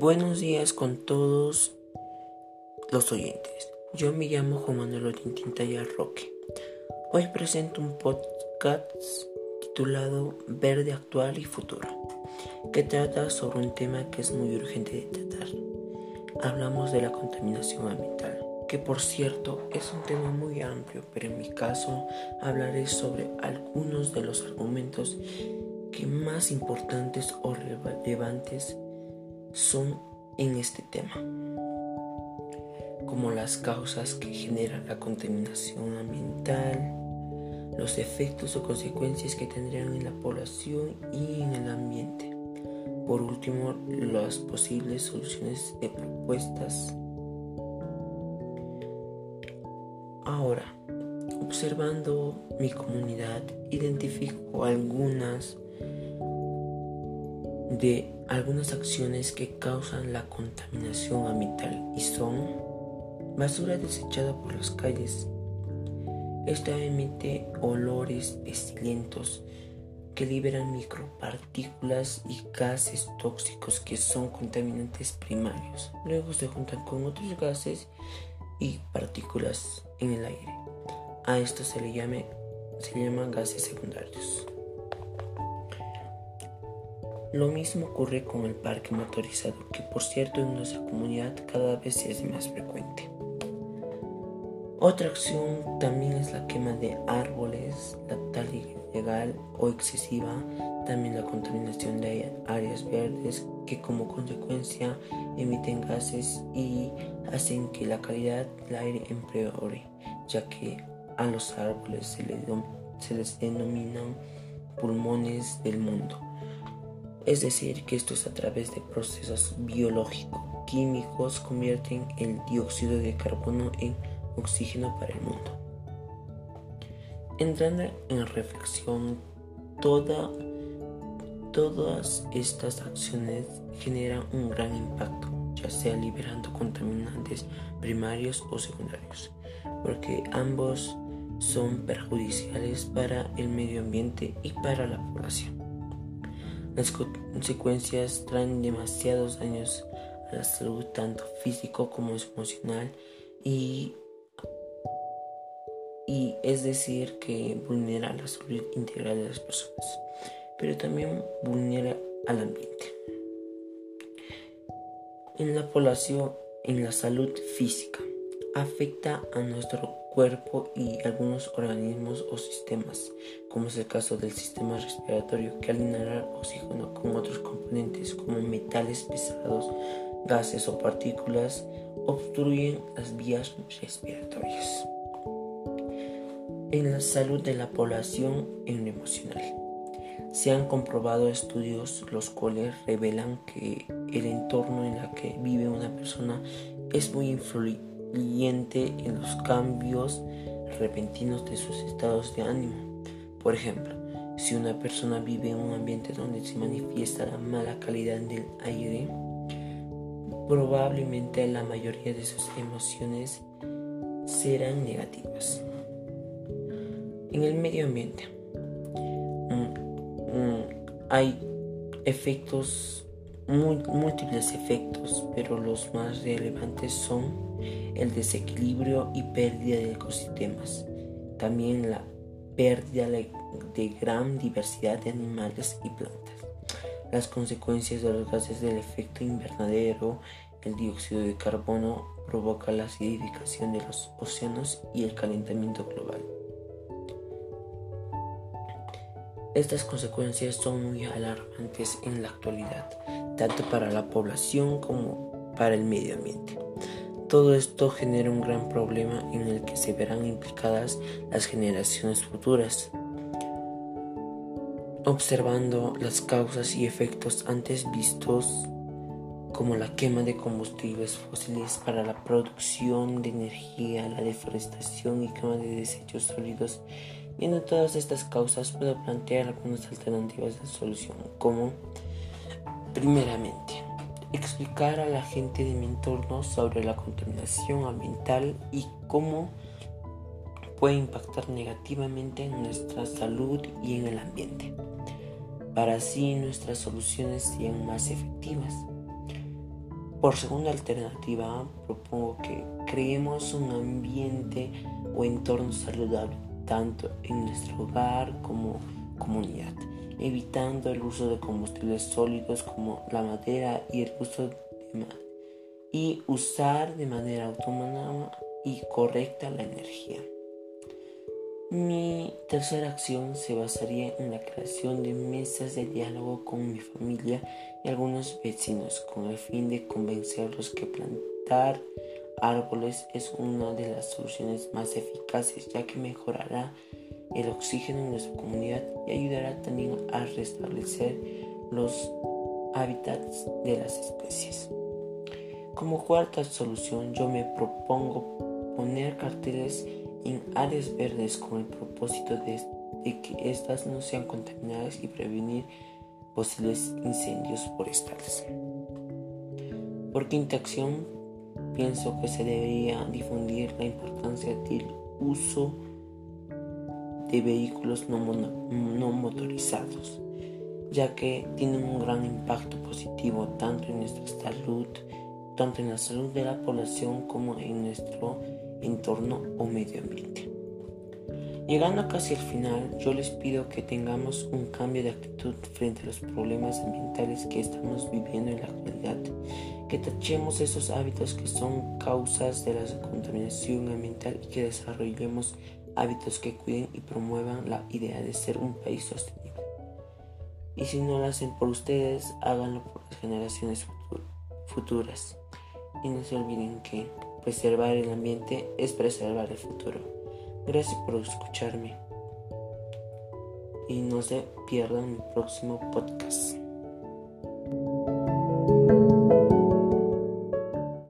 Buenos días con todos los oyentes. Yo me llamo Juan Manuel Orintín Roque. Hoy presento un podcast titulado Verde Actual y Futuro, que trata sobre un tema que es muy urgente de tratar. Hablamos de la contaminación ambiental, que por cierto es un tema muy amplio, pero en mi caso hablaré sobre algunos de los argumentos que más importantes o relevantes son en este tema, como las causas que generan la contaminación ambiental, los efectos o consecuencias que tendrían en la población y en el ambiente. Por último, las posibles soluciones de propuestas. Ahora, observando mi comunidad, identifico algunas de algunas acciones que causan la contaminación ambiental y son basura desechada por las calles. Esta emite olores pestilentos que liberan micropartículas y gases tóxicos que son contaminantes primarios. Luego se juntan con otros gases y partículas en el aire. A esto se le, llame, se llaman gases secundarios. Lo mismo ocurre con el parque motorizado, que por cierto en nuestra comunidad cada vez es más frecuente. Otra acción también es la quema de árboles, la tala ilegal o excesiva, también la contaminación de áreas verdes que como consecuencia emiten gases y hacen que la calidad del aire empeore, ya que a los árboles se, se les denominan pulmones del mundo es decir, que estos a través de procesos biológico-químicos convierten el dióxido de carbono en oxígeno para el mundo. Entrando en reflexión, toda, todas estas acciones generan un gran impacto, ya sea liberando contaminantes primarios o secundarios, porque ambos son perjudiciales para el medio ambiente y para la población. Las consecuencias traen demasiados daños a la salud, tanto físico como emocional, y, y es decir, que vulnera la salud integral de las personas, pero también vulnera al ambiente. En la población, en la salud física, afecta a nuestro cuerpo y algunos organismos o sistemas, como es el caso del sistema respiratorio que al inhalar oxígeno con otros componentes como metales pesados, gases o partículas obstruyen las vías respiratorias. En la salud de la población emocional. Se han comprobado estudios los cuales revelan que el entorno en el que vive una persona es muy influyente en los cambios repentinos de sus estados de ánimo. Por ejemplo, si una persona vive en un ambiente donde se manifiesta la mala calidad del aire, probablemente la mayoría de sus emociones serán negativas. En el medio ambiente mm, mm, hay efectos múltiples efectos, pero los más relevantes son el desequilibrio y pérdida de ecosistemas, también la pérdida de gran diversidad de animales y plantas, las consecuencias de los gases del efecto invernadero, el dióxido de carbono provoca la acidificación de los océanos y el calentamiento global. Estas consecuencias son muy alarmantes en la actualidad, tanto para la población como para el medio ambiente. Todo esto genera un gran problema en el que se verán implicadas las generaciones futuras. Observando las causas y efectos antes vistos como la quema de combustibles fósiles para la producción de energía, la deforestación y quema de desechos sólidos, Viendo todas estas causas, puedo plantear algunas alternativas de solución, como, primeramente, explicar a la gente de mi entorno sobre la contaminación ambiental y cómo puede impactar negativamente en nuestra salud y en el ambiente, para así nuestras soluciones sean más efectivas. Por segunda alternativa, propongo que creemos un ambiente o entorno saludable tanto en nuestro hogar como comunidad, evitando el uso de combustibles sólidos como la madera y el uso de y usar de manera autónoma y correcta la energía. Mi tercera acción se basaría en la creación de mesas de diálogo con mi familia y algunos vecinos con el fin de convencerlos que plantar árboles es una de las soluciones más eficaces ya que mejorará el oxígeno en nuestra comunidad y ayudará también a restablecer los hábitats de las especies. Como cuarta solución yo me propongo poner carteles en áreas verdes con el propósito de, que éstas no sean contaminadas y prevenir posibles incendios forestales. Por quinta acción, pienso que se debería difundir la importancia del uso de vehículos no, no, motorizados, ya que tienen un gran impacto positivo tanto en nuestra salud, tanto en la salud de la población como en nuestro entorno o medio ambiente. Llegando casi al final, yo les pido que tengamos un cambio de actitud frente a los problemas ambientales que estamos viviendo en la actualidad, que tachemos esos hábitos que son causas de la contaminación ambiental y que desarrollemos hábitos que cuiden y promuevan la idea de ser un país sostenible. Y si no lo hacen por ustedes, háganlo por las generaciones futuras. Y no se olviden que Preservar el ambiente es preservar el futuro. Gracias por escucharme. Y no se pierdan mi próximo podcast.